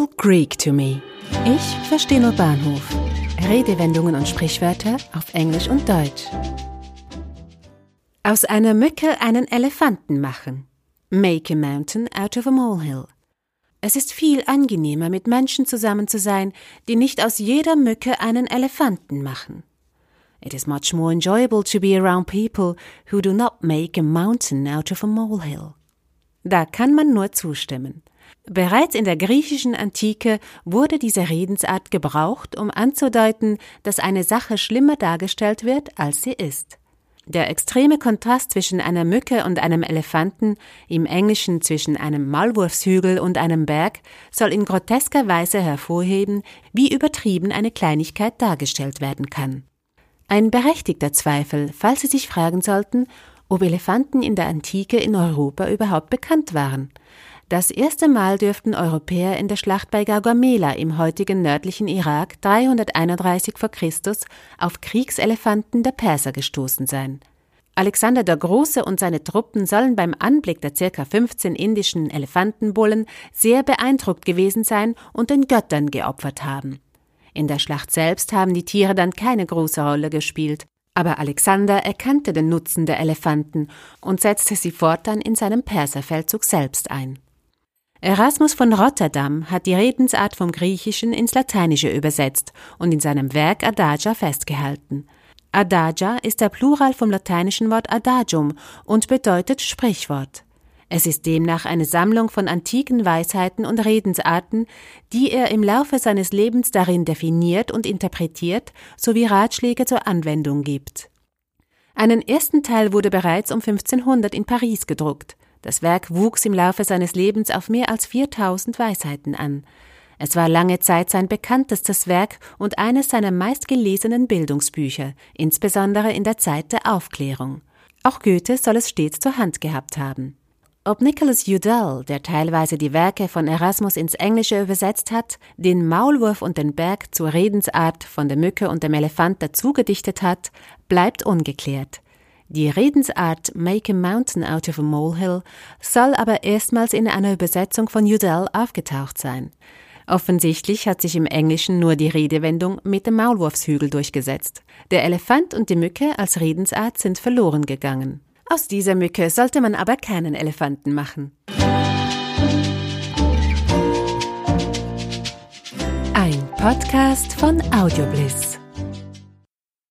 all Greek to me. Ich verstehe nur Bahnhof. Redewendungen und Sprichwörter auf Englisch und Deutsch. Aus einer Mücke einen Elefanten machen. Make a mountain out of a molehill. Es ist viel angenehmer, mit Menschen zusammen zu sein, die nicht aus jeder Mücke einen Elefanten machen. It is much more enjoyable to be around people who do not make a mountain out of a molehill. Da kann man nur zustimmen. Bereits in der griechischen Antike wurde diese Redensart gebraucht, um anzudeuten, dass eine Sache schlimmer dargestellt wird, als sie ist. Der extreme Kontrast zwischen einer Mücke und einem Elefanten, im Englischen zwischen einem Maulwurfshügel und einem Berg, soll in grotesker Weise hervorheben, wie übertrieben eine Kleinigkeit dargestellt werden kann. Ein berechtigter Zweifel, falls Sie sich fragen sollten, ob Elefanten in der Antike in Europa überhaupt bekannt waren. Das erste Mal dürften Europäer in der Schlacht bei Gaugamela im heutigen nördlichen Irak 331 v. Chr. auf Kriegselefanten der Perser gestoßen sein. Alexander der Große und seine Truppen sollen beim Anblick der circa 15 indischen Elefantenbullen sehr beeindruckt gewesen sein und den Göttern geopfert haben. In der Schlacht selbst haben die Tiere dann keine große Rolle gespielt, aber Alexander erkannte den Nutzen der Elefanten und setzte sie fortan in seinem Perserfeldzug selbst ein. Erasmus von Rotterdam hat die Redensart vom Griechischen ins Lateinische übersetzt und in seinem Werk Adagia festgehalten. Adagia ist der Plural vom lateinischen Wort adagium und bedeutet Sprichwort. Es ist demnach eine Sammlung von antiken Weisheiten und Redensarten, die er im Laufe seines Lebens darin definiert und interpretiert sowie Ratschläge zur Anwendung gibt. Einen ersten Teil wurde bereits um 1500 in Paris gedruckt. Das Werk wuchs im Laufe seines Lebens auf mehr als 4000 Weisheiten an. Es war lange Zeit sein bekanntestes Werk und eines seiner meistgelesenen Bildungsbücher, insbesondere in der Zeit der Aufklärung. Auch Goethe soll es stets zur Hand gehabt haben. Ob Nicholas Udall, der teilweise die Werke von Erasmus ins Englische übersetzt hat, den Maulwurf und den Berg zur Redensart von der Mücke und dem Elefant dazu gedichtet hat, bleibt ungeklärt. Die Redensart Make a Mountain out of a Molehill soll aber erstmals in einer Übersetzung von Udall aufgetaucht sein. Offensichtlich hat sich im Englischen nur die Redewendung mit dem Maulwurfshügel durchgesetzt. Der Elefant und die Mücke als Redensart sind verloren gegangen. Aus dieser Mücke sollte man aber keinen Elefanten machen. Ein Podcast von Audiobliss.